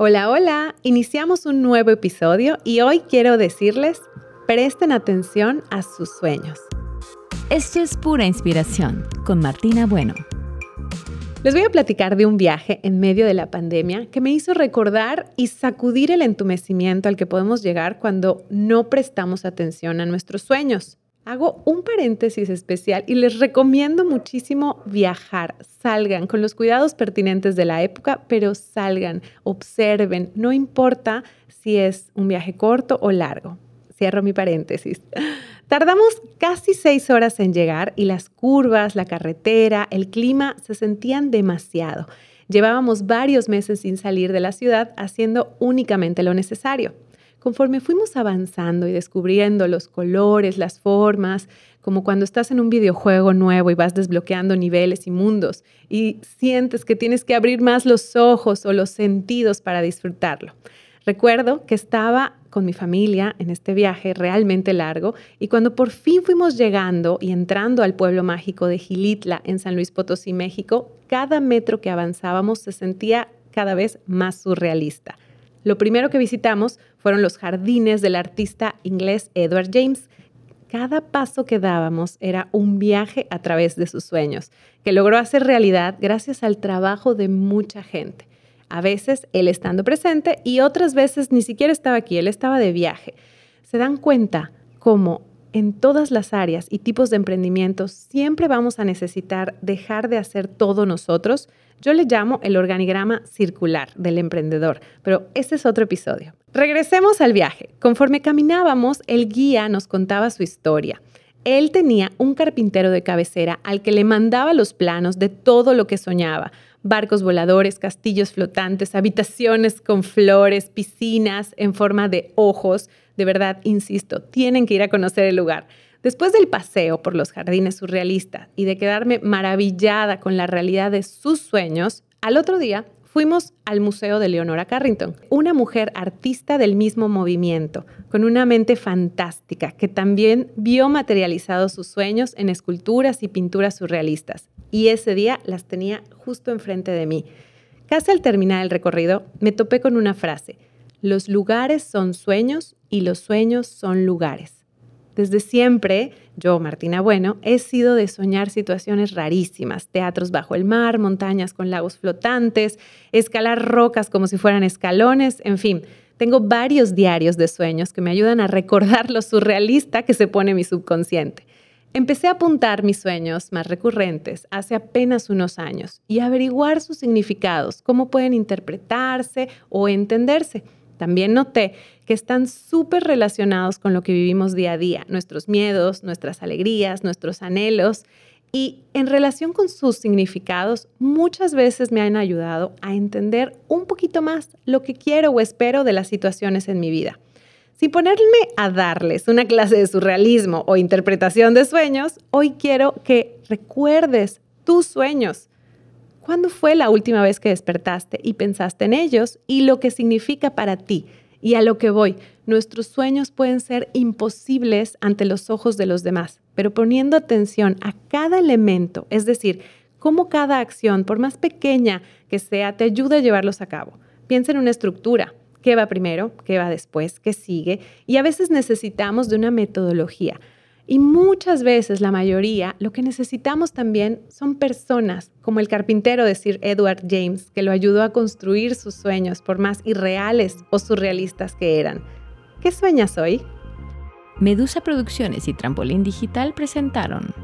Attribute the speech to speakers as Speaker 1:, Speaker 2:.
Speaker 1: Hola, hola, iniciamos un nuevo episodio y hoy quiero decirles, presten atención a sus sueños.
Speaker 2: Esto es pura inspiración con Martina Bueno.
Speaker 1: Les voy a platicar de un viaje en medio de la pandemia que me hizo recordar y sacudir el entumecimiento al que podemos llegar cuando no prestamos atención a nuestros sueños. Hago un paréntesis especial y les recomiendo muchísimo viajar. Salgan con los cuidados pertinentes de la época, pero salgan, observen, no importa si es un viaje corto o largo. Cierro mi paréntesis. Tardamos casi seis horas en llegar y las curvas, la carretera, el clima se sentían demasiado. Llevábamos varios meses sin salir de la ciudad haciendo únicamente lo necesario. Conforme fuimos avanzando y descubriendo los colores, las formas, como cuando estás en un videojuego nuevo y vas desbloqueando niveles y mundos y sientes que tienes que abrir más los ojos o los sentidos para disfrutarlo. Recuerdo que estaba con mi familia en este viaje realmente largo y cuando por fin fuimos llegando y entrando al pueblo mágico de Gilitla en San Luis Potosí, México, cada metro que avanzábamos se sentía cada vez más surrealista. Lo primero que visitamos fueron los jardines del artista inglés Edward James. Cada paso que dábamos era un viaje a través de sus sueños, que logró hacer realidad gracias al trabajo de mucha gente. A veces él estando presente y otras veces ni siquiera estaba aquí, él estaba de viaje. Se dan cuenta cómo en todas las áreas y tipos de emprendimientos siempre vamos a necesitar dejar de hacer todo nosotros. Yo le llamo el organigrama circular del emprendedor, pero ese es otro episodio. Regresemos al viaje. Conforme caminábamos, el guía nos contaba su historia. Él tenía un carpintero de cabecera al que le mandaba los planos de todo lo que soñaba. Barcos voladores, castillos flotantes, habitaciones con flores, piscinas en forma de ojos, de verdad, insisto, tienen que ir a conocer el lugar. Después del paseo por los jardines surrealistas y de quedarme maravillada con la realidad de sus sueños, al otro día fuimos al Museo de Leonora Carrington, una mujer artista del mismo movimiento, con una mente fantástica, que también vio materializados sus sueños en esculturas y pinturas surrealistas. Y ese día las tenía justo enfrente de mí. Casi al terminar el recorrido, me topé con una frase. Los lugares son sueños y los sueños son lugares. Desde siempre, yo, Martina Bueno, he sido de soñar situaciones rarísimas, teatros bajo el mar, montañas con lagos flotantes, escalar rocas como si fueran escalones, en fin, tengo varios diarios de sueños que me ayudan a recordar lo surrealista que se pone mi subconsciente. Empecé a apuntar mis sueños más recurrentes hace apenas unos años y averiguar sus significados, cómo pueden interpretarse o entenderse. También noté que están súper relacionados con lo que vivimos día a día, nuestros miedos, nuestras alegrías, nuestros anhelos. Y en relación con sus significados, muchas veces me han ayudado a entender un poquito más lo que quiero o espero de las situaciones en mi vida. Sin ponerme a darles una clase de surrealismo o interpretación de sueños, hoy quiero que recuerdes tus sueños ¿Cuándo fue la última vez que despertaste y pensaste en ellos y lo que significa para ti? Y a lo que voy, nuestros sueños pueden ser imposibles ante los ojos de los demás, pero poniendo atención a cada elemento, es decir, cómo cada acción, por más pequeña que sea, te ayuda a llevarlos a cabo. Piensa en una estructura. ¿Qué va primero? ¿Qué va después? ¿Qué sigue? Y a veces necesitamos de una metodología. Y muchas veces, la mayoría, lo que necesitamos también son personas, como el carpintero de Sir Edward James, que lo ayudó a construir sus sueños, por más irreales o surrealistas que eran. ¿Qué sueñas hoy?
Speaker 2: Medusa Producciones y Trampolín Digital presentaron